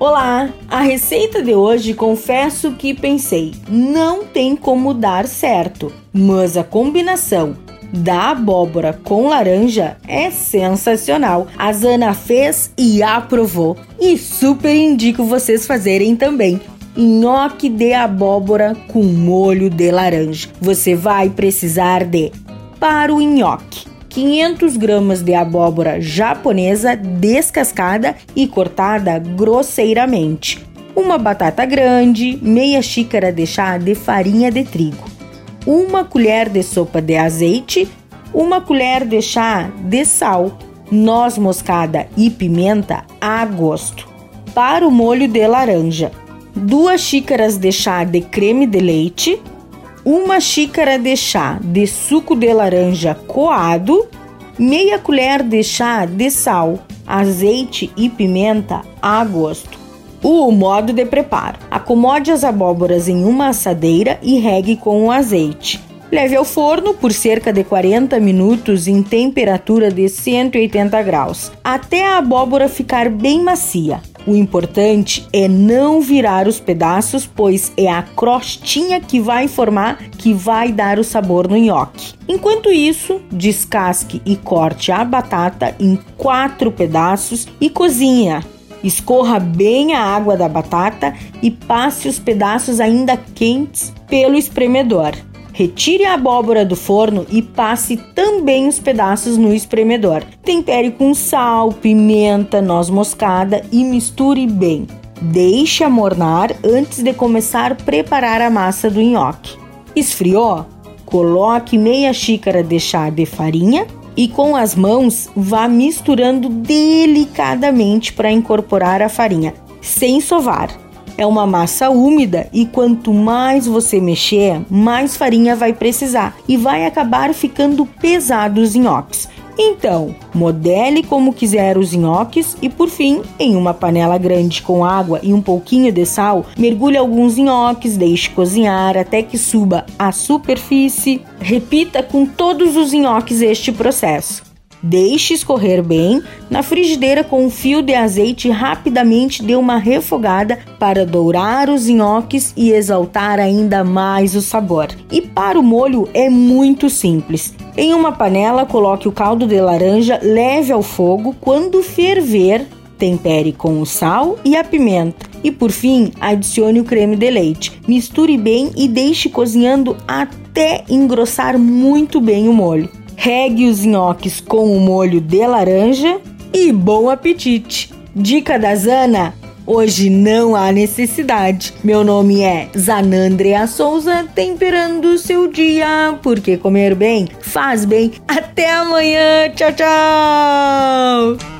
Olá! A receita de hoje confesso que pensei, não tem como dar certo, mas a combinação da abóbora com laranja é sensacional. A Zana fez e aprovou. E super indico vocês fazerem também. Nhoque de abóbora com molho de laranja. Você vai precisar de para o nhoque 500 gramas de abóbora japonesa descascada e cortada grosseiramente, uma batata grande, meia xícara de chá de farinha de trigo, uma colher de sopa de azeite, uma colher de chá de sal, noz moscada e pimenta a gosto. Para o molho de laranja, duas xícaras de chá de creme de leite, uma xícara de chá de suco de laranja coado, meia colher de chá de sal, azeite e pimenta a gosto. O modo de preparo: acomode as abóboras em uma assadeira e regue com o azeite. Leve ao forno por cerca de 40 minutos em temperatura de 180 graus, até a abóbora ficar bem macia. O importante é não virar os pedaços, pois é a crostinha que vai formar que vai dar o sabor no nhoque. Enquanto isso, descasque e corte a batata em quatro pedaços e cozinha. Escorra bem a água da batata e passe os pedaços ainda quentes pelo espremedor. Retire a abóbora do forno e passe também os pedaços no espremedor. Tempere com sal, pimenta, noz moscada e misture bem. Deixe amornar antes de começar a preparar a massa do nhoque. Esfriou? Coloque meia xícara de chá de farinha e com as mãos vá misturando delicadamente para incorporar a farinha, sem sovar. É uma massa úmida e quanto mais você mexer, mais farinha vai precisar e vai acabar ficando pesado os nhoques. Então, modele como quiser os nhoques e, por fim, em uma panela grande com água e um pouquinho de sal, mergulhe alguns nhoques, deixe cozinhar até que suba à superfície. Repita com todos os nhoques este processo. Deixe escorrer bem. Na frigideira com um fio de azeite rapidamente dê uma refogada para dourar os nhoques e exaltar ainda mais o sabor. E para o molho é muito simples. Em uma panela coloque o caldo de laranja leve ao fogo. Quando ferver, tempere com o sal e a pimenta. E por fim, adicione o creme de leite. Misture bem e deixe cozinhando até engrossar muito bem o molho regue os nhoques com o molho de laranja e bom apetite! Dica da Zana: hoje não há necessidade. Meu nome é Zanandrea Souza, temperando o seu dia, porque comer bem faz bem. Até amanhã, tchau, tchau!